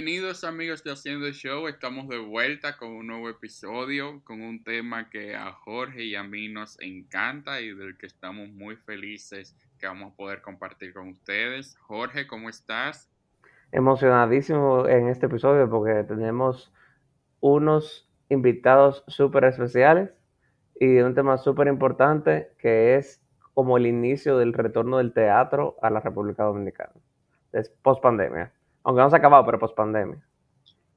Bienvenidos amigos de Haciendo el Show, estamos de vuelta con un nuevo episodio, con un tema que a Jorge y a mí nos encanta y del que estamos muy felices que vamos a poder compartir con ustedes. Jorge, ¿cómo estás? Emocionadísimo en este episodio porque tenemos unos invitados súper especiales y un tema súper importante que es como el inicio del retorno del teatro a la República Dominicana, es post pandemia. Aunque no se ha acabado, pero post pandemia.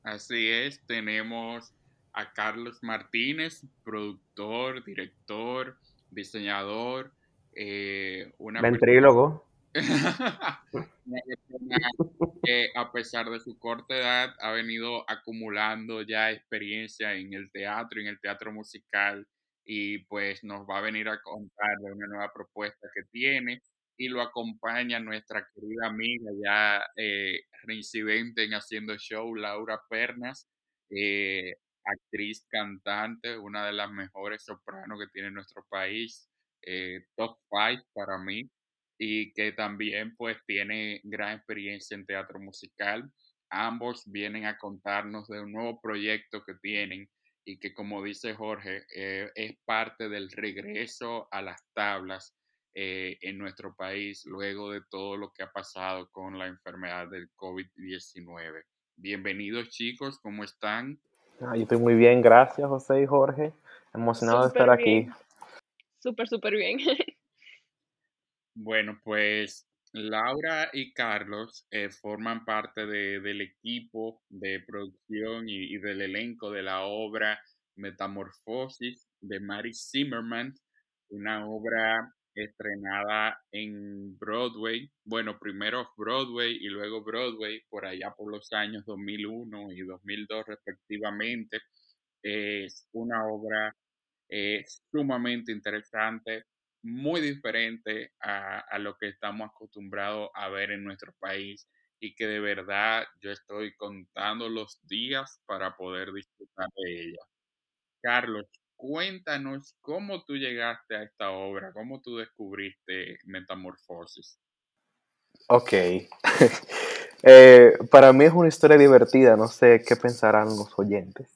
Así es, tenemos a Carlos Martínez, productor, director, diseñador, eh, una Ventrílogo. que a pesar de su corta edad ha venido acumulando ya experiencia en el teatro, en el teatro musical y pues nos va a venir a contar de una nueva propuesta que tiene y lo acompaña nuestra querida amiga ya eh, reincidente en Haciendo Show, Laura Pernas, eh, actriz, cantante, una de las mejores sopranos que tiene nuestro país, eh, top five para mí, y que también pues tiene gran experiencia en teatro musical. Ambos vienen a contarnos de un nuevo proyecto que tienen y que como dice Jorge, es parte del regreso a las tablas eh, en nuestro país luego de todo lo que ha pasado con la enfermedad del COVID-19. Bienvenidos chicos, ¿cómo están? Ah, yo estoy muy bien, gracias José y Jorge. Emocionado de estar aquí. Súper, súper bien. bueno, pues Laura y Carlos eh, forman parte del equipo de producción y, y, del elenco de la obra Metamorfosis de Mary Zimmerman, una obra estrenada en Broadway, bueno, primero Broadway y luego Broadway, por allá por los años 2001 y 2002 respectivamente. Es una obra eh, sumamente interesante, muy diferente a, a lo que estamos acostumbrados a ver en nuestro país y que de verdad yo estoy contando los días para poder disfrutar de ella. Carlos, cuéntanos cómo tú llegaste a esta obra, cómo tú descubriste Metamorfosis. Ok. Eh, para mí es una historia divertida, no sé qué pensarán los oyentes,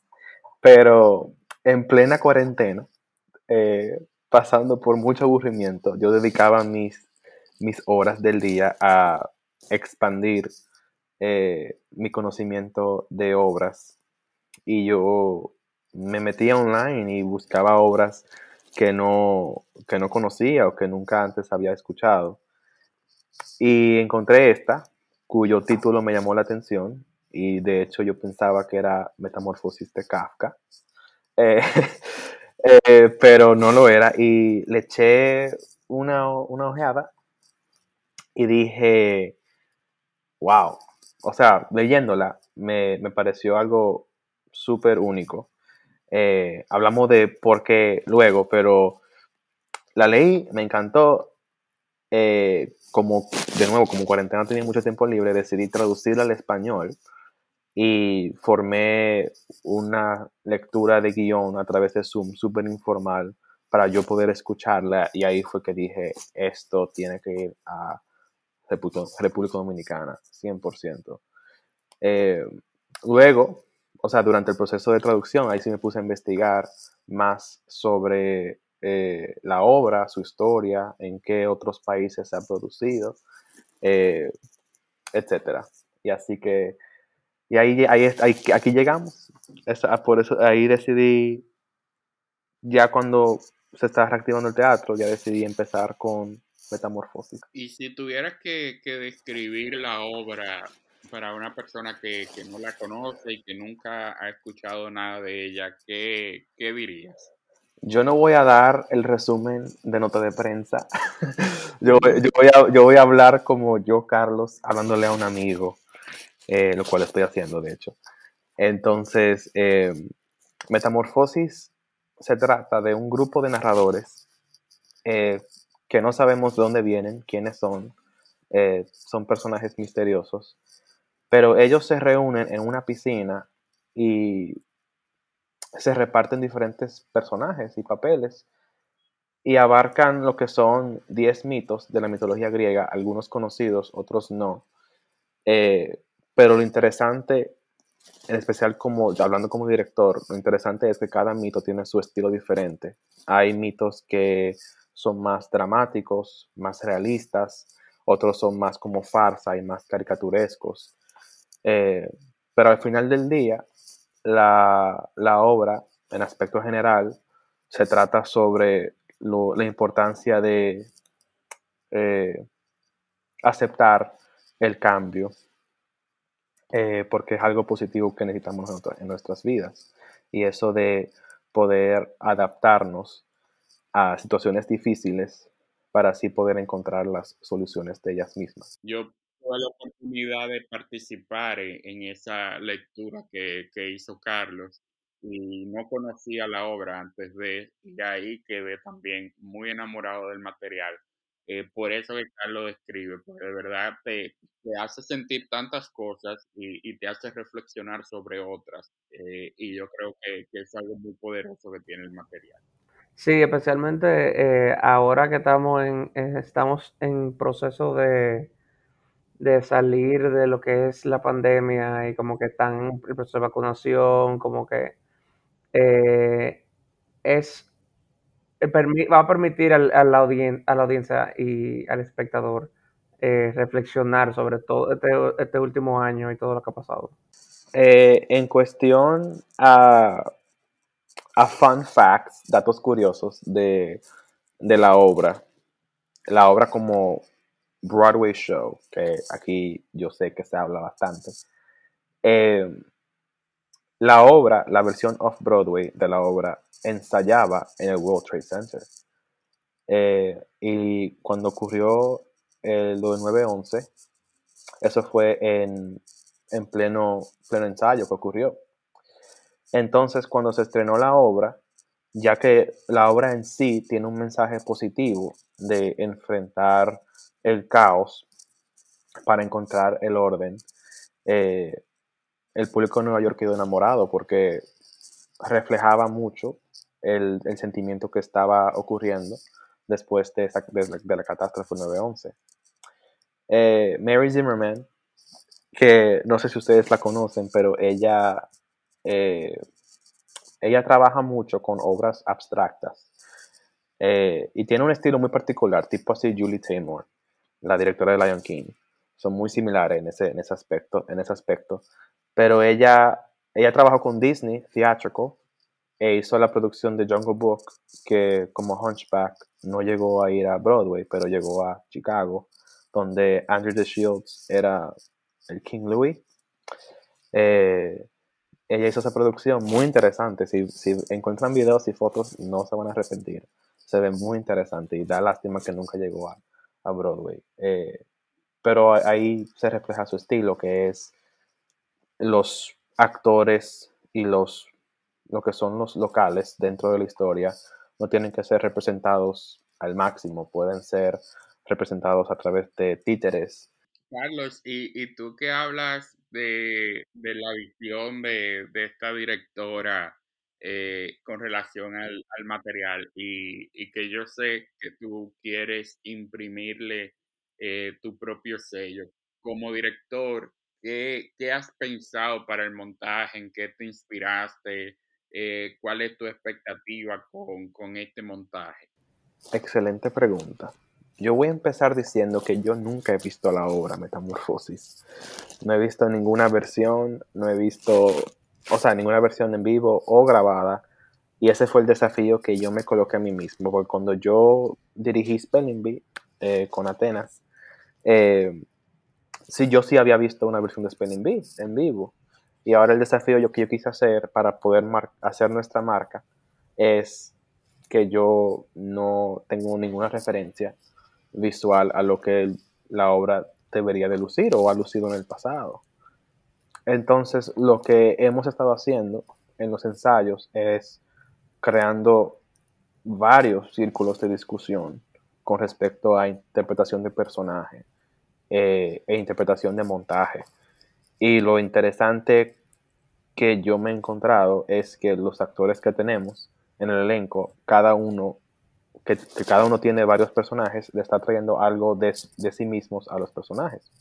pero en plena cuarentena, eh, pasando por mucho aburrimiento, yo dedicaba mis, mis horas del día a expandir eh, mi conocimiento de obras y yo me metía online y buscaba obras que no, que no conocía o que nunca antes había escuchado. Y encontré esta, cuyo título me llamó la atención y de hecho yo pensaba que era Metamorfosis de Kafka, eh, eh, pero no lo era y le eché una, una ojeada y dije, wow, o sea, leyéndola me, me pareció algo súper único. Eh, hablamos de por qué luego, pero la ley me encantó. Eh, como, de nuevo, como cuarentena tenía mucho tiempo libre, decidí traducirla al español y formé una lectura de guion a través de Zoom súper informal para yo poder escucharla y ahí fue que dije, esto tiene que ir a República Dominicana, 100%. Eh, luego, o sea, durante el proceso de traducción, ahí sí me puse a investigar más sobre eh, la obra, su historia, en qué otros países se ha producido, eh, etcétera. Y así que, y ahí, ahí, aquí llegamos. Ah, por eso ahí decidí, ya cuando se está reactivando el teatro, ya decidí empezar con Metamorfosis. Y si tuvieras que describir la obra para una persona que, no la conoce y que nunca ha escuchado nada de ella, ¿qué, dirías? Yo no voy a dar el resumen de nota de prensa. yo, voy a, hablar como yo, Carlos, hablándole a un amigo, eh, lo cual estoy haciendo, de hecho. Entonces, eh, Metamorfosis se trata de un grupo de narradores eh, que no sabemos de dónde vienen, quiénes son, son personajes misteriosos, pero ellos se reúnen en una piscina y se reparten diferentes personajes y papeles y abarcan lo que son 10 mitos de la mitología griega, algunos conocidos, otros no. Eh, pero lo interesante, en especial como hablando como director, lo interesante es que cada mito tiene su estilo diferente. Hay mitos que son más dramáticos, más realistas, otros son más como farsa y más caricaturescos. Eh, pero al final del día, la, obra, en aspecto general, se trata sobre la importancia de eh, aceptar el cambio, eh, porque es algo positivo que necesitamos en nuestras vidas. Y eso de poder adaptarnos a situaciones difíciles para así poder encontrar las soluciones de ellas mismas. La oportunidad de participar en, esa lectura que, que, hizo Carlos y no conocía la obra antes de, y ahí quedé también muy enamorado del material. Eh, por eso que Carlos describe, porque de verdad te, te hace sentir tantas cosas y, y, te hace reflexionar sobre otras. Eh, y yo creo que, que es algo muy poderoso que tiene el material. Sí, especialmente eh, ahora que estamos en, estamos en proceso de, de salir de lo que es la pandemia y como que están el proceso de vacunación, como que eh, es va a permitir al, a la audiencia y al espectador reflexionar sobre todo este, este, último año y todo lo que ha pasado. en cuestión a a fun facts, datos curiosos de, la obra. La obra como Broadway show, que aquí yo sé que se habla bastante. Eh, la obra, la versión off-Broadway de la obra, ensayaba en el World Trade Center. Eh, y cuando ocurrió el 9-11, eso fue en, en pleno, pleno ensayo que ocurrió. Entonces, cuando se estrenó la obra, ya que la obra en sí tiene un mensaje positivo de enfrentar el caos para encontrar el orden, eh, el público de Nueva York quedó enamorado porque reflejaba mucho el, sentimiento que estaba ocurriendo después de, la catástrofe 9-11. Eh, Mary Zimmerman, que no sé si ustedes la conocen, pero ella eh, ella trabaja mucho con obras abstractas y tiene un estilo muy particular, tipo así Julie Taymor, la directora de Lion King. Son muy similares en ese, en ese, aspecto, en ese aspecto. Pero ella, ella trabajó con Disney Theatrical e hizo la producción de Jungle Book, que como Hunchback no llegó a ir a Broadway, pero llegó a Chicago, donde Andrew the Shields era el King Louis. Eh, ella hizo esa producción muy interesante. Si, si encuentran videos y fotos, no se van a arrepentir. Se ve muy interesante y da lástima que nunca llegó a, Broadway. Eh, pero ahí se refleja su estilo, que es los actores y los lo que son los locales dentro de la historia no tienen que ser representados al máximo, pueden ser representados a través de títeres. Carlos, y, y tú que hablas de, la visión de, esta directora eh, con relación al, material y, que yo sé que tú quieres imprimirle eh, tu propio sello. Como director, ¿qué, has pensado para el montaje? ¿En qué te inspiraste? Eh, ¿Cuál es tu expectativa con, con este montaje? Excelente pregunta. Yo voy a empezar diciendo que yo nunca he visto la obra Metamorfosis. No he visto ninguna versión, no he visto, o sea, ninguna versión en vivo o grabada. Y ese fue el desafío que yo me coloqué a mí mismo, porque cuando yo dirigí Spelling Bee eh, con Atenas, eh, sí, yo sí había visto una versión de Spelling Bee en vivo. Y ahora el desafío yo, que yo quise hacer para poder hacer nuestra marca es que yo no tengo ninguna referencia visual a lo que la obra debería de lucir o ha lucido en el pasado. Entonces, lo que hemos estado haciendo en los ensayos es creando varios círculos de discusión con respecto a interpretación de personaje eh, e interpretación de montaje. Y lo interesante que yo me he encontrado es que los actores que tenemos en el elenco, cada uno que, cada uno tiene varios personajes, le está trayendo algo de, sí mismos a los personajes.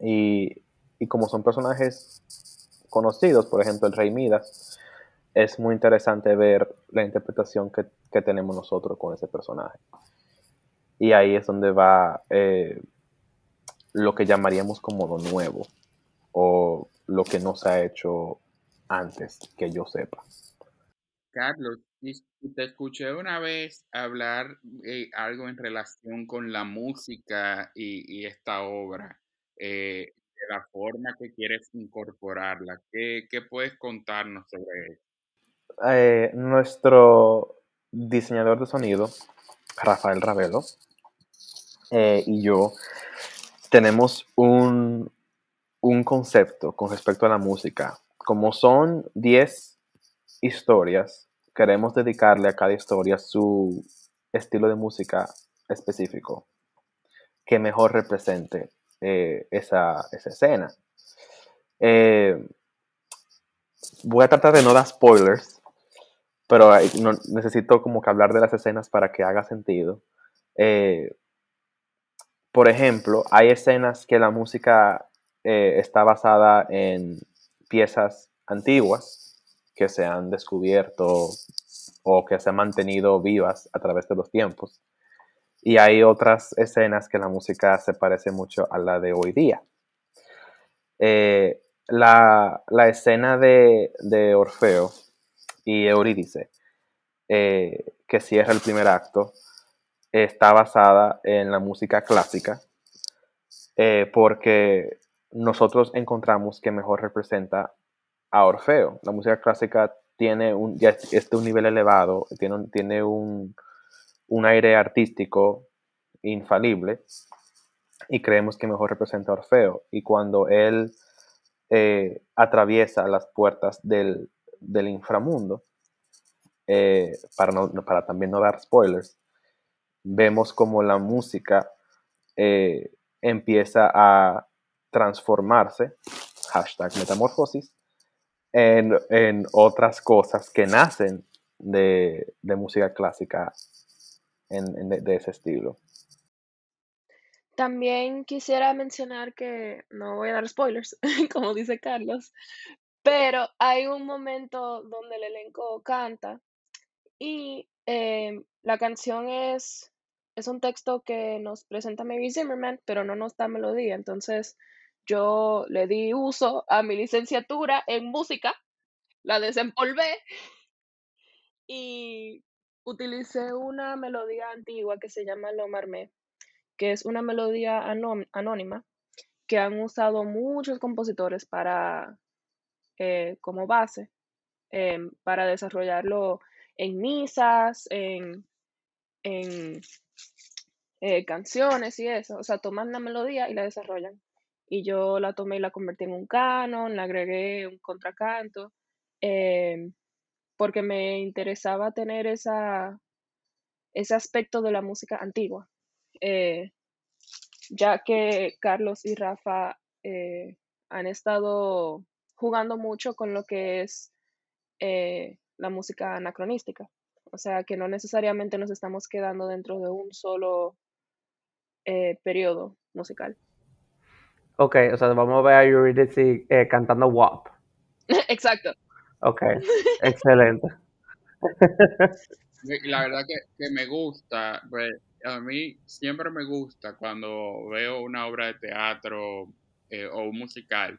Y y como son personajes conocidos, por ejemplo el Rey Midas, es muy interesante ver la interpretación que, que tenemos nosotros con ese personaje. Y ahí es donde va eh, lo que llamaríamos como lo nuevo o lo que no se ha hecho antes que yo sepa. Carlos, te escuché una vez hablar eh, algo en relación con la música y, esta obra, eh, la forma que quieres incorporarla. ¿Qué, puedes contarnos sobre eso? Eh, nuestro diseñador de sonido, Rafael Ravelo, y yo tenemos un, un concepto con respecto a la música. Como son 10 historias, queremos dedicarle a cada historia su estilo de música específico que mejor represente eh, esa, escena. Eh, voy a tratar de no dar spoilers, pero necesito como que hablar de las escenas para que haga sentido. Eh, por ejemplo, hay escenas que la música está basada en piezas antiguas que se han descubierto o que se han mantenido vivas a través de los tiempos. Y hay otras escenas que la música se parece mucho a la de hoy día. Eh, la, escena de, Orfeo y Eurídice, eh, que cierra el primer acto, está basada en la música clásica, eh, porque nosotros encontramos que mejor representa a Orfeo. La música clásica tiene un, ya este un nivel elevado, tiene un, tiene un, aire artístico infalible y creemos que mejor representa a Orfeo. Y cuando él eh, atraviesa las puertas del, inframundo, eh, para, para también no dar spoilers, vemos como la música eh, empieza a transformarse, hashtag metamorfosis, en, otras cosas que nacen de, música clásica de, ese estilo. También quisiera mencionar que no voy a dar spoilers, como dice Carlos, pero hay un momento donde el elenco canta y em, la canción es, es un texto que nos presenta Mary Zimmerman, pero no nos da melodía. Entonces, yo le di uso a mi licenciatura en música, la desempolvé y utilicé una melodía antigua que se llama Lo Marmé, que es una melodía anónima que han usado muchos compositores para eh, como base em, para desarrollarlo en misas, en, en eh, canciones y eso. O sea, toman la melodía y la desarrollan y yo la tomé y la convertí en un canon, le agregué un contracanto, em, porque me interesaba tener esa, ese aspecto de la música antigua, eh, ya que Carlos y Rafa eh, han estado jugando mucho con lo que es eh, la música anacronística, o sea que no necesariamente nos estamos quedando dentro de un solo periodo musical. Ok, o sea, vamos a ver a Eurydice eh, cantando WAP. Exacto. Ok, excelente. La verdad que, me gusta, pues, a mí siempre me gusta cuando veo una obra de teatro eh, o un musical,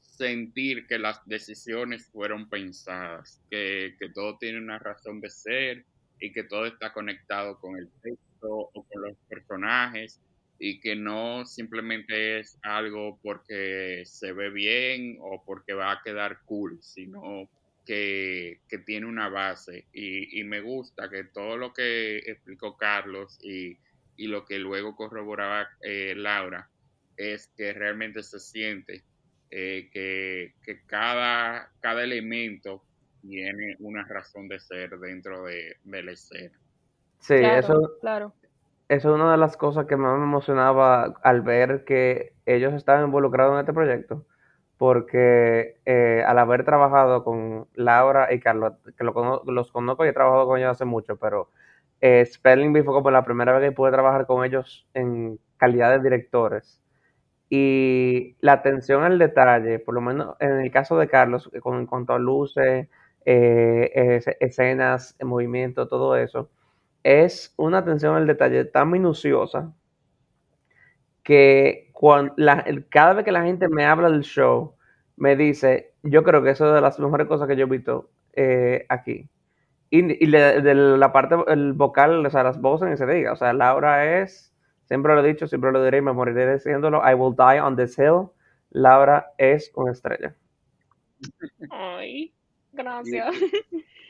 sentir que las decisiones fueron pensadas, que, que todo tiene una razón de ser y que todo está conectado con el texto o con los personajes y que no simplemente es algo porque se ve bien o porque va a quedar cool, sino que, tiene una base. Y, me gusta que todo lo que explicó Carlos y, lo que luego corroboraba eh, Laura es que realmente se siente eh, que, cada, cada elemento tiene una razón de ser dentro de, la escena. Sí, eso, claro eso es una de las cosas que más me emocionaba al ver que ellos estaban involucrados en este proyecto, porque eh, al haber trabajado con Laura y Carlos, que los conozco y he trabajado con ellos hace mucho, pero eh, Spelling Bee fue como la primera vez que pude trabajar con ellos en calidad de directores. y la atención al detalle, por lo menos en el caso de Carlos, con, en cuanto a luces, eh, escenas, movimiento, todo eso, es una atención al detalle tan minuciosa que cuando cada vez que la gente me habla del show, me dice, yo creo que eso es de las mejores cosas que yo he visto eh, aquí. Y, de, la parte, el vocal, o sea, las voces ni se diga. O sea, Laura es, siempre lo he dicho, siempre lo diré y me moriré diciéndolo, I will die on this hill. Laura es una estrella. Ay, gracias.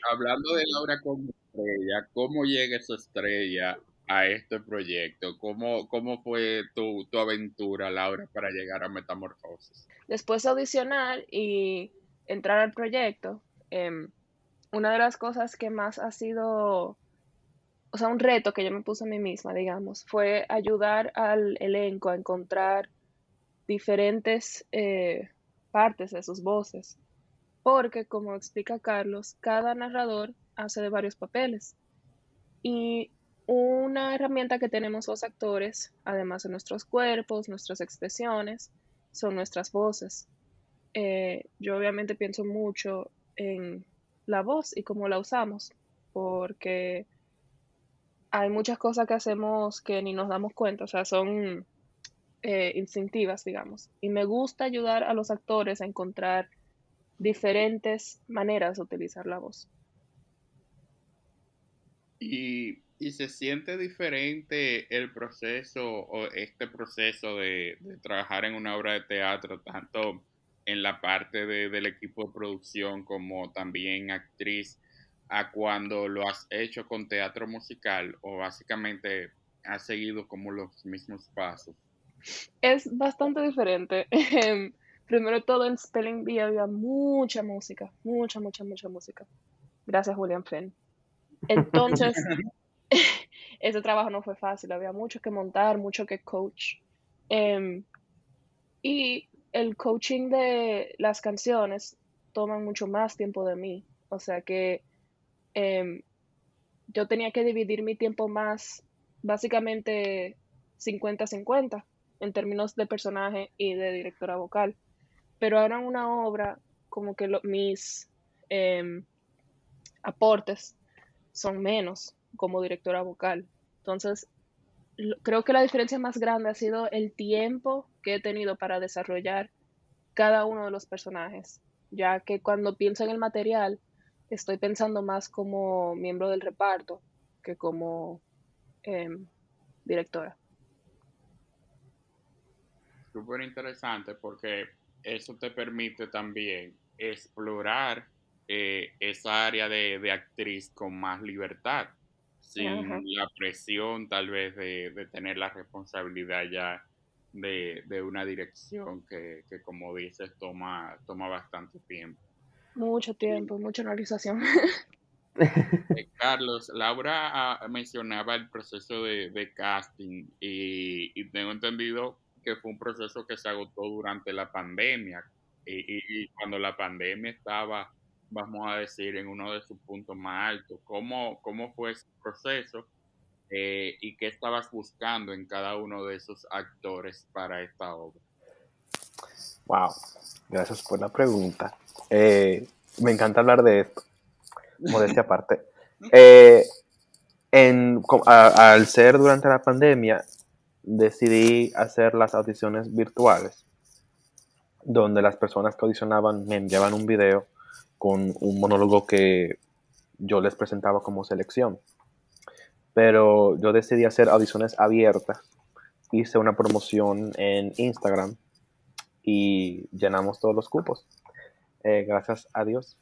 hablando de Laura como estrella, ¿cómo llega esa estrella a este proyecto? ¿Cómo, cómo fue tu, tu aventura, Laura, para llegar a Metamorfosis? Después de audicionar y entrar al proyecto, em, una de las cosas que más ha sido, o sea, un reto que yo me puse a mí misma, digamos, fue ayudar al elenco a encontrar diferentes eh, partes de sus voces. Porque, como explica Carlos, cada narrador hace de varios papeles. Y una herramienta que tenemos los actores, además de nuestros cuerpos, nuestras expresiones, son nuestras voces. Eh, yo obviamente pienso mucho en la voz y cómo la usamos, porque hay muchas cosas que hacemos que ni nos damos cuenta, o sea, son eh, instintivas, digamos. Y me gusta ayudar a los actores a encontrar diferentes maneras de utilizar la voz. Y, se siente diferente el proceso o este proceso de, de, trabajar en una obra de teatro, tanto en la parte de, del equipo de producción como también actriz, a cuando lo has hecho con teatro musical o básicamente has seguido como los mismos pasos? Es bastante diferente. Primero todo en Spelling Bee había mucha música, mucha, mucha, mucha música. Gracias, Julian Fenn. Entonces, ese trabajo no fue fácil, había mucho que montar, mucho que coach. Em, y el coaching de las canciones toma mucho más tiempo de mí. O sea que em, yo tenía que dividir mi tiempo más, básicamente 50-50 en términos de personaje y de directora vocal. Pero era una obra como que mis em, aportes son menos como directora vocal. Entonces, creo que la diferencia más grande ha sido el tiempo que he tenido para desarrollar cada uno de los personajes, ya que cuando pienso en el material estoy pensando más como miembro del reparto que como em, directora. Súper interesante porque eso te permite también explorar eh, esa área de actriz con más libertad sin la presión tal vez de, tener la responsabilidad ya de, una dirección que, como dices toma, toma bastante tiempo. Mucho tiempo, mucha organización. Eh, Carlos, Laura ah, mencionaba el proceso de, casting y, tengo entendido que fue un proceso que se agotó durante la pandemia y cuando la pandemia estaba vamos a decir, en uno de sus puntos más altos. ¿Cómo, cómo fue ese proceso eh, y qué estabas buscando en cada uno de esos actores para esta obra? Wow, gracias por la pregunta. Eh, me encanta hablar de esto, modestia aparte. Eh, en, al ser durante la pandemia, decidí hacer las audiciones virtuales, donde las personas que audicionaban me enviaban un video con un monólogo que yo les presentaba como selección. Pero yo decidí hacer audiciones abiertas. Hice una promoción en Instagram y llenamos todos los cupos. Eh, gracias a Dios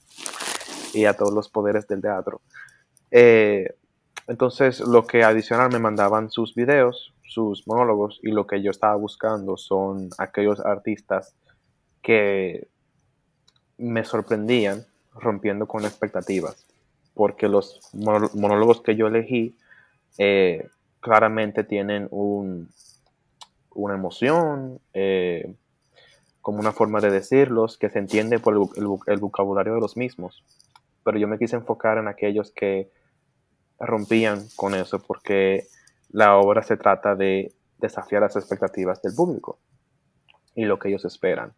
y a todos los poderes del teatro. Eh, entonces, lo que adicional me mandaban sus videos, sus monólogos, y lo que yo estaba buscando son aquellos artistas que me sorprendían rompiendo con expectativas, porque los monólogos que yo elegí eh, claramente tienen un, una emoción, eh, como una forma de decirlos, que se entiende por el, vocabulario de los mismos. Pero yo me quise enfocar en aquellos que rompían con eso, porque la obra se trata de desafiar las expectativas del público. y lo que ellos esperan.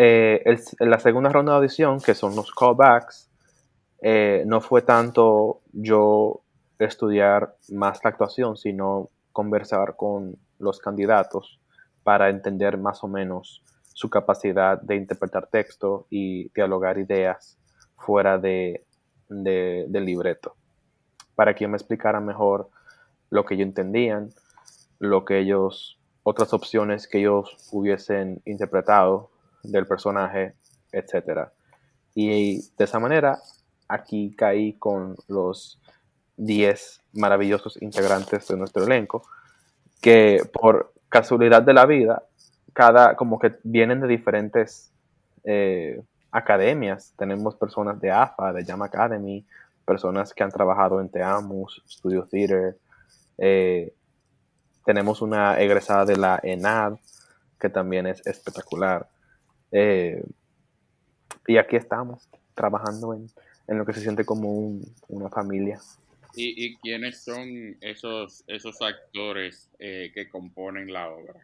Eh, la segunda ronda de audición, que son los callbacks, eh, no fue tanto yo estudiar más la actuación, sino conversar con los candidatos para entender más o menos su capacidad de interpretar texto y dialogar ideas fuera de, del libreto, para que yo me explicara mejor lo que ellos entendían, lo que ellos, otras opciones que ellos hubiesen interpretado del personaje, etc. Y de esa manera, aquí caí con los 10 maravillosos integrantes de nuestro elenco, que por casualidad de la vida, cada, como que vienen de diferentes eh, academias. Tenemos personas de AFA, de Jam Academy, personas que han trabajado en Teamus, Studio Theater. Eh, tenemos una egresada de la ENAD, que también es espectacular. Eh, y aquí estamos, trabajando en, lo que se siente como una familia. ¿Y, quiénes son esos, esos actores eh, que componen la obra?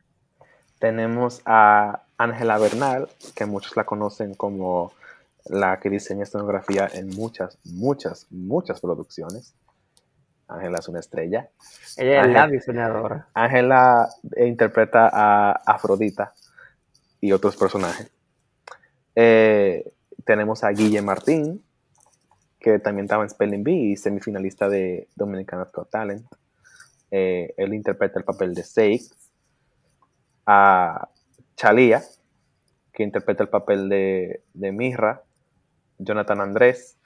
Tenemos a Ángela Bernal, que muchos la conocen como la que diseña escenografía en muchas, muchas, muchas producciones. Ángela es una estrella. Ella es la diseñadora. Ángela interpreta a Afrodita y otros personajes. Eh, tenemos a Guille Martín, que también estaba en Spelling Bee y semifinalista de Dominican Got Talent. Eh, él interpreta el papel de Seix. A Chalía, que interpreta el papel de, de Mirra. Jonathan Andrés,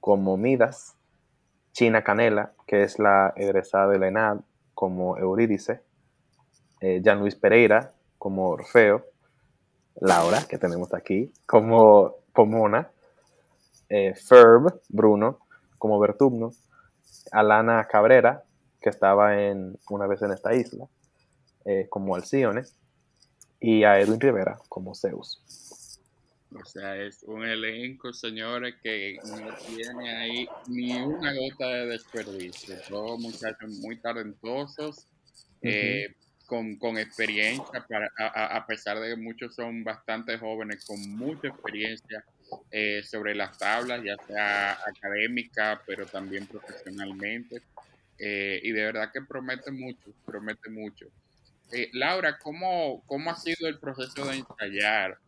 como Midas. China Canela, que es la egresada de la ENAD, como Eurídice. Eh, Jean Luis Pereira, como Orfeo. Laura, que tenemos aquí, como Pomona eh, Ferb, Bruno, como Bertumno, Alana Cabrera, que estaba en Una vez en esta isla, eh, como Alcione, y a Edwin Rivera como Zeus. O sea, es un elenco, señores, que no tiene ahí ni una gota de desperdicio. Todos muchachos muy talentosos, eh, con, experiencia, para, a, a, pesar de que muchos son bastante jóvenes, con mucha experiencia eh, sobre las tablas, ya sea académica, pero también profesionalmente. Eh, y de verdad que promete mucho, promete mucho. Eh, Laura, ¿cómo, ¿cómo ha sido el proceso de ensayar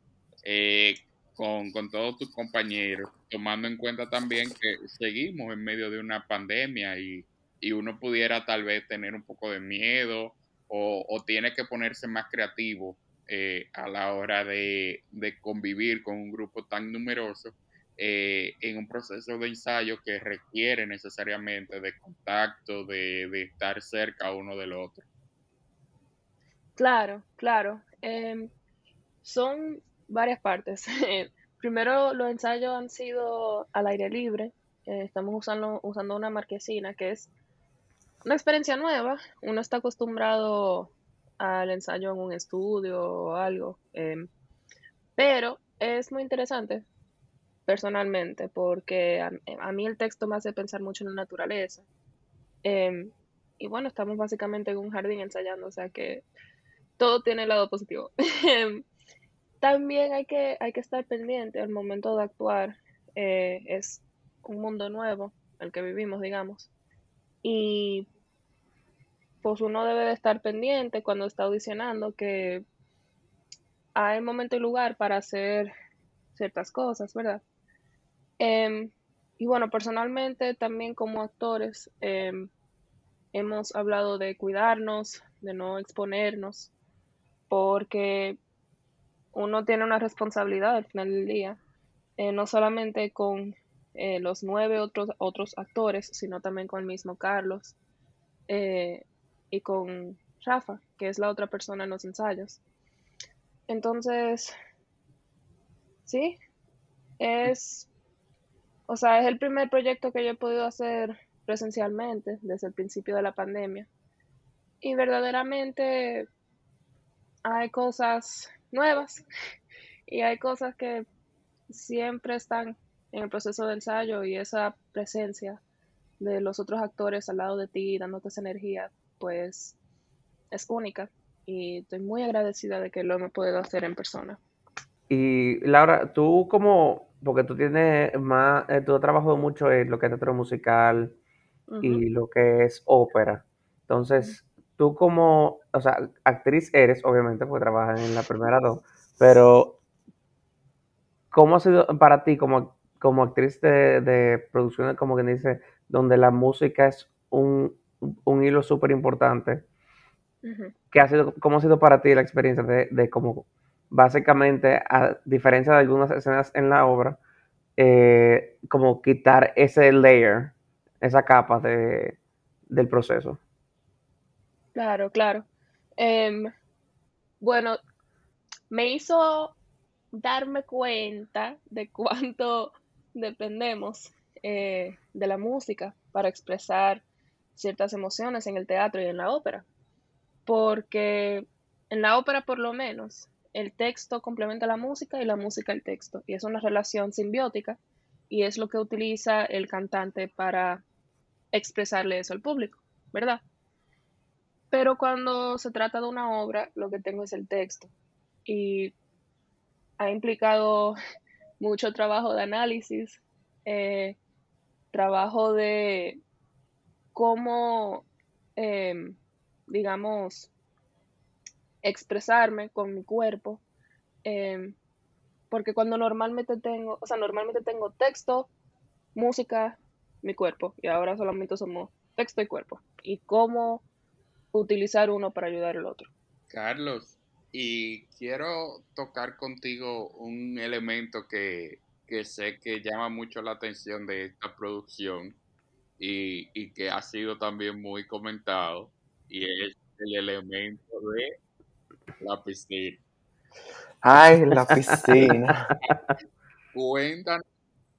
con, con todos tus compañeros, tomando en cuenta también que seguimos en medio de una pandemia y, y uno pudiera tal vez tener un poco de miedo o, tiene que ponerse más creativo eh, a la hora de, convivir con un grupo tan numeroso eh, en un proceso de ensayo que requiere necesariamente de contacto, de, estar cerca uno del otro. Claro, claro. Em, son varias partes. Primero, los ensayos han sido al aire libre. Eh, estamos usando, usando una marquesina que es una experiencia nueva. Uno está acostumbrado al ensayo en un estudio o algo. Em, pero es muy interesante personalmente porque a, mí el texto me hace pensar mucho en la naturaleza. Em, y bueno, estamos básicamente en un jardín ensayando, o sea que todo tiene lado positivo. Em, también hay que, hay que estar pendiente al momento de actuar. Eh, es un mundo nuevo el que vivimos, digamos. Y pues uno debe de estar pendiente cuando está audicionando que hay momento y lugar para hacer ciertas cosas, ¿verdad? Em, y bueno, personalmente también como actores em, hemos hablado de cuidarnos, de no exponernos, porque uno tiene una responsabilidad al final del día, eh, no solamente con eh, los nueve otros, otros actores, sino también con el mismo Carlos. Eh, y con Rafa, que es la otra persona en los ensayos. Entonces, sí, es, o sea, es el primer proyecto que yo he podido hacer presencialmente desde el principio de la pandemia. Y verdaderamente hay cosas nuevas y hay cosas que siempre están en el proceso de ensayo y esa presencia de los otros actores al lado de ti, dándote esa energía, pues es única. y estoy muy agradecida de que lo hemos podido hacer en persona. Y Laura, tú como, porque tú tienes más, eh, tú has trabajado mucho en lo que es teatro musical y lo que es ópera. Entonces, tú como, o sea, actriz eres, obviamente, porque trabajas en la primera dos, pero ¿cómo ha sido para ti como, como actriz de, de producciones, como que dice, donde la música es un, un hilo súper importante? ¿Qué ha sido, ¿Cómo ha sido para ti la experiencia de, de como básicamente, a diferencia de algunas escenas en la obra, eh, como quitar ese layer, esa capa de, del proceso. Claro, claro. Em, bueno, me hizo darme cuenta de cuánto dependemos eh, de la música para expresar ciertas emociones en el teatro y en la ópera. Porque en la ópera, por lo menos, el texto complementa la música y la música el texto. Y es una relación simbiótica y es lo que utiliza el cantante para expresarle eso al público, ¿verdad? Pero cuando se trata de una obra, lo que tengo es el texto y ha implicado mucho trabajo de análisis, eh, trabajo de cómo, em, digamos, expresarme con mi cuerpo, em, porque cuando normalmente tengo, o sea, normalmente tengo texto, música, mi cuerpo, y ahora solamente somos texto y cuerpo, y cómo utilizar uno para ayudar al otro. Carlos, y quiero tocar contigo un elemento que, sé que llama mucho la atención de esta producción y, y que ha sido también muy comentado, y es el elemento de la piscina. Ay, la piscina. Cuéntanos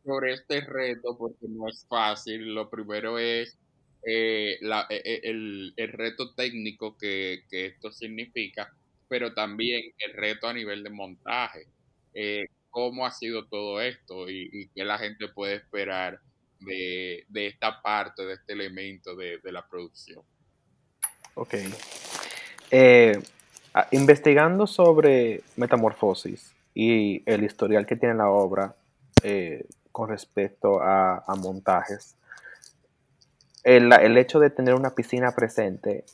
sobre este reto porque no es fácil. Lo primero es eh, la, e, e, el, el, reto técnico que, que, esto significa, pero también el reto a nivel de montaje. Eh, ¿Cómo ha sido todo esto y, qué la gente puede esperar de, de, esta parte, de este elemento de, de la producción? Ok. Eh, investigando sobre Metamorfosis y el historial que tiene la obra eh, con respecto a, montajes, el, hecho de tener una piscina presente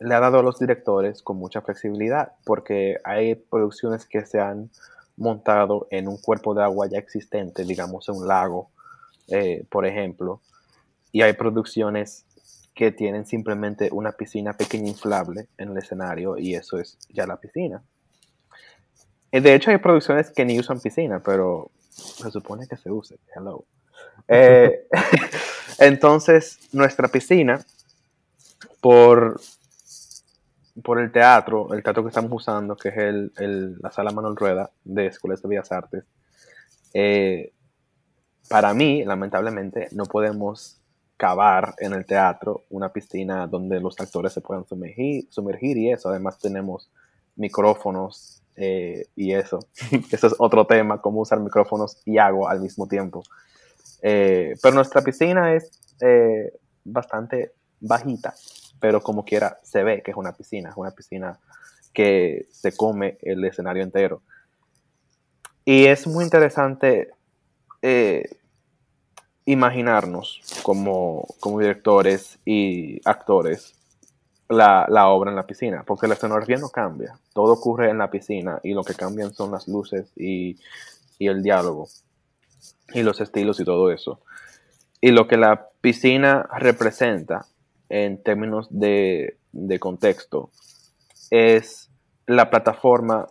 le ha dado a los directores con mucha flexibilidad, porque hay producciones que se han montado en un cuerpo de agua ya existente, digamos en un lago, eh, por ejemplo, y hay producciones que tienen simplemente una piscina pequeña inflable en el escenario y eso es ya la piscina. De hecho, hay producciones que ni usan piscina, pero se supone que se use. Hello. Eh, entonces, nuestra piscina, por, por el teatro, el teatro que estamos usando, que es el, la sala Manuel Rueda de Escuelas de Bellas Artes, eh, para mí, lamentablemente, no podemos cavar en el teatro una piscina donde los actores se puedan sumergir, sumergir y eso. Además tenemos micrófonos eh, y eso. eso es otro tema, cómo usar micrófonos y agua al mismo tiempo. Eh, pero nuestra piscina es bastante bajita, pero como quiera se ve que es una piscina, es una piscina que se come el escenario entero. Y es muy interesante imaginarnos como, directores y actores la, obra en la piscina, porque la escenografía no cambia, todo ocurre en la piscina y lo que cambian son las luces y, el diálogo y los estilos y todo eso. Y lo que la piscina representa en términos de, contexto es la plataforma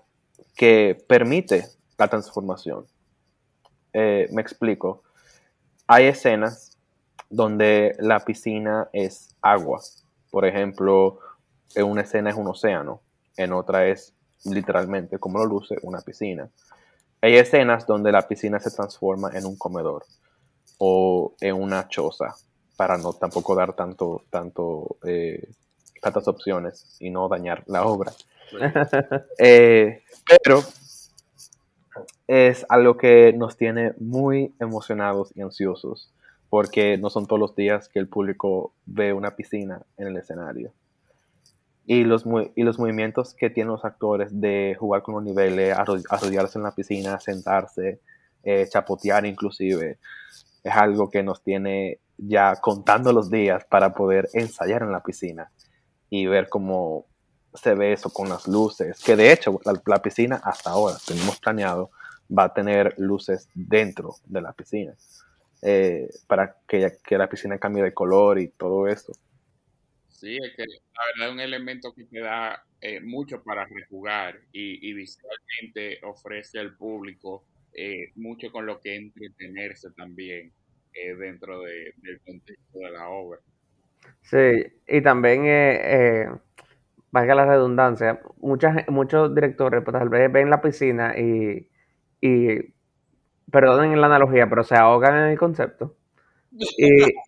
que permite la transformación. Eh, me explico hay escenas donde la piscina es agua. Por ejemplo, en una escena es un océano, en otra es literalmente, como lo luce, una piscina. Hay escenas donde la piscina se transforma en un comedor o en una choza, para no tampoco dar tanto, tanto, eh, tantas opciones y no dañar la obra. Eh, pero es algo que nos tiene muy emocionados y ansiosos, porque no son todos los días que el público ve una piscina en el escenario. Y los, y los movimientos que tienen los actores de jugar con los niveles, arrodillarse en la piscina, sentarse, eh, chapotear inclusive, es algo que nos tiene ya contando los días para poder ensayar en la piscina y ver cómo se ve eso con las luces, que de hecho la, piscina hasta ahora tenemos planeado va a tener luces dentro de la piscina eh, para que, que la piscina cambie de color y todo eso. Sí, es que la verdad es un elemento que te da eh, mucho para rejugar y, visualmente ofrece al público eh, mucho con lo que entretenerse también eh, dentro de, del contexto de la obra. Sí, y también, eh, valga la redundancia, muchas, muchos directores pues, tal vez ven la piscina y, y, perdonen la analogía, pero se ahogan en el concepto. Y,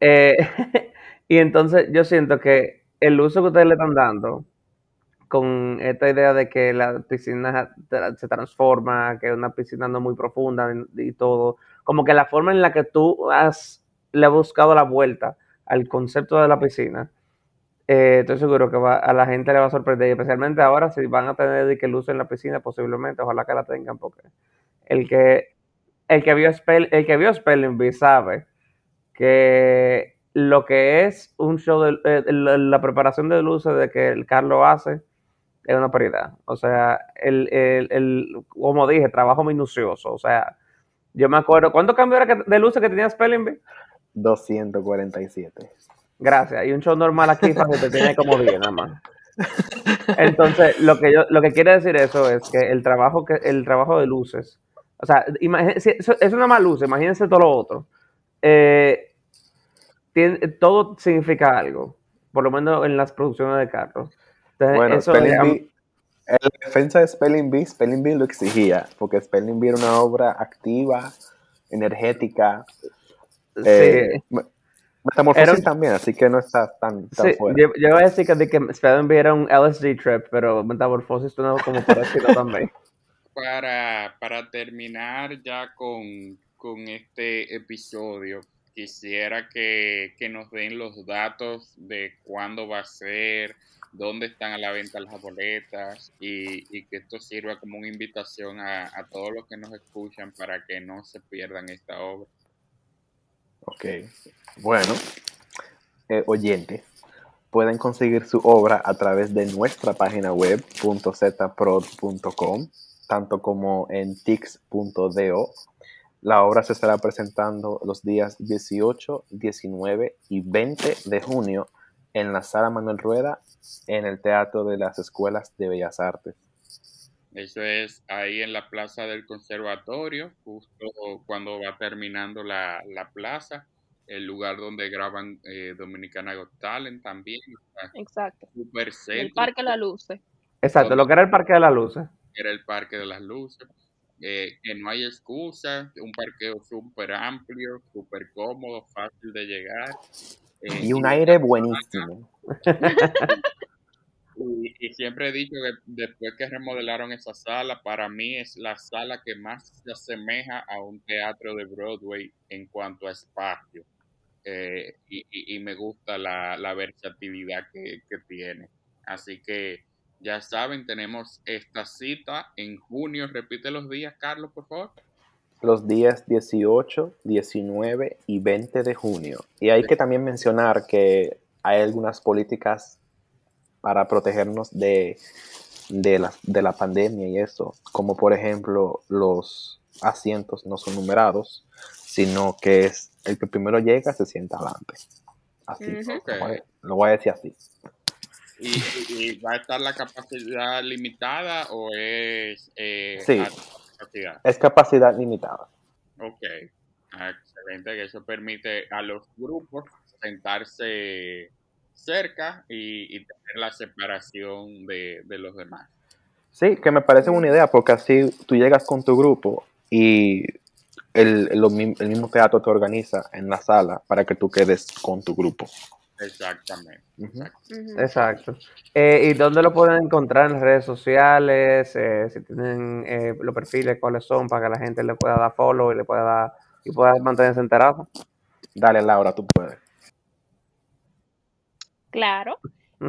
Y entonces yo siento que el uso que ustedes le están dando con esta idea de que la piscina se transforma, que es una piscina no muy profunda y todo, como que la forma en la que tú has, le buscado la vuelta al concepto de la piscina, eh, estoy seguro que a la gente le va a sorprender, especialmente ahora si van a tener que luz en la piscina, posiblemente, ojalá que la tengan, porque el que, el que vio, el que vio Spelling Bee sabe que lo que es un show, de, eh, la, preparación de luces de que el Carlos hace es una prioridad. O sea, el, el, como dije, trabajo minucioso. O sea, yo me acuerdo, ¿cuánto cambio era de luces que tenía Spelling Bee? 247. Gracias. Y un show normal aquí te tiene como 10 nada más. Entonces, lo que yo, lo que quiere decir eso es que el trabajo que, el trabajo de luces, o sea, es una más luz, imagínense todo lo otro. Eh, todo significa algo, por lo menos en las producciones de carros. bueno, eso Spelling la defensa de Spelling Bee, Spelling Bee lo exigía, porque Spelling Bee era una obra activa, energética. Sí. Eh, Metamorfosis también, así que no está tan, tan fuera. Yo, yo, voy a decir que, que Spelling Bee era un LSD trip, pero Metamorfosis no como por también. Para, para terminar ya con, con este episodio, quisiera que, nos den los datos de cuándo va a ser, dónde están a la venta las boletas y, que esto sirva como una invitación a, todos los que nos escuchan para que no se pierdan esta obra. Ok, bueno, eh, oyentes, pueden conseguir su obra a través de nuestra página web .zprod.com, tanto como en tix.do la obra se estará presentando los días 18, 19 y 20 de junio en la Sala Manuel Rueda en el Teatro de las Escuelas de Bellas Artes. Eso es ahí en la Plaza del Conservatorio, justo cuando va terminando la, plaza, el lugar donde graban eh, Dominicana Got Talent también. Exacto. El Parque de las Luces. Exacto, lo que era el Parque de las Luces. Era el Parque de las Luces. Eh, que no hay excusa, un parqueo súper amplio, súper cómodo, fácil de llegar. Eh, y un aire buenísimo. Y, siempre he dicho que después que remodelaron esa sala, para mí es la sala que más se asemeja a un teatro de Broadway en cuanto a espacio. Eh, y, me gusta la, versatilidad que, que tiene. Así que ya saben, tenemos esta cita en junio. Repite los días, Carlos, por favor. Los días 18, 19 y 20 de junio. Y hay que también mencionar que hay algunas políticas para protegernos de, de, la, de la pandemia y eso, como por ejemplo los asientos no son numerados, sino que es el que primero llega se sienta adelante. Así, lo voy a decir así. ¿Y, va a estar la capacidad limitada o es eh, sí, capacidad? Es capacidad limitada. Ok, excelente, que eso permite a los grupos sentarse cerca y, tener la separación de, los demás. Sí, que me parece una idea, porque así tú llegas con tu grupo y el, el, mismo teatro te organiza en la sala para que tú quedes con tu grupo. Exactamente. Exacto. Eh, ¿Y dónde lo pueden encontrar en las redes sociales? Eh, si tienen eh, los perfiles, cuáles son, para que la gente le pueda dar follow y le pueda dar, y pueda mantenerse enterado. Dale, Laura, tú puedes. Claro.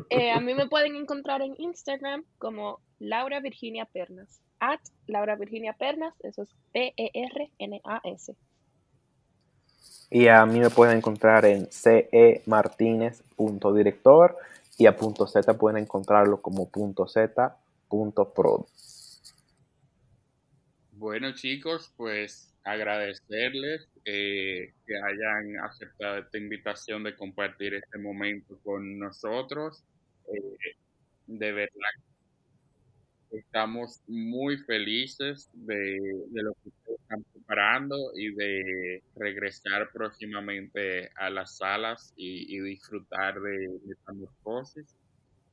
Eh, a mí me pueden encontrar en Instagram como Laura Virginia Pernas. At Laura Virginia Pernas, eso es P-E-R-N-A-S. Y a mí me pueden encontrar en cemartinez.director y a punto Z pueden encontrarlo como punto Z prod. Bueno chicos, pues agradecerles eh, que hayan aceptado esta invitación de compartir este momento con nosotros. Eh, de verdad, estamos muy felices de, lo que están preparando y de regresar próximamente a las salas y, disfrutar de, metamorfosis.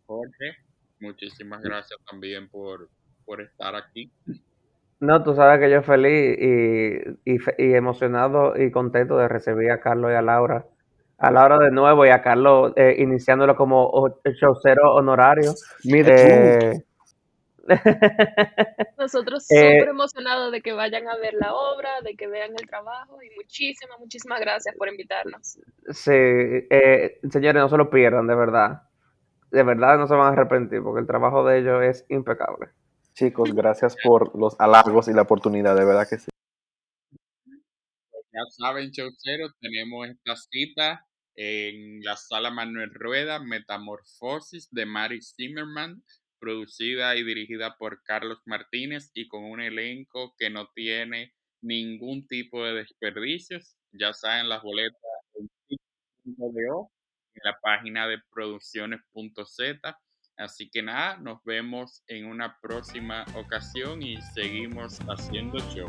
Jorge, muchísimas gracias también por, por estar aquí. No, tú sabes que yo feliz y, y, emocionado y contento de recibir a Carlos y a Laura. A Laura de nuevo y a Carlos eh, iniciándolo como showcero honorario. Mire eh, Nosotros eh, súper emocionados de que vayan a ver la obra, de que vean el trabajo y muchísimas, muchísimas gracias por invitarnos. Sí, eh, señores, no se lo pierdan, de verdad. De verdad no se van a arrepentir porque el trabajo de ellos es impecable. Chicos, gracias por los halagos y la oportunidad, de verdad que sí. Ya saben, chauceros, tenemos esta cita en la sala Manuel Rueda, Metamorfosis de Mary Zimmerman, producida y dirigida por Carlos Martínez y con un elenco que no tiene ningún tipo de desperdicios. Ya saben, las boletas en la página de producciones.z Así que nada, nos vemos en una próxima ocasión y seguimos haciendo show.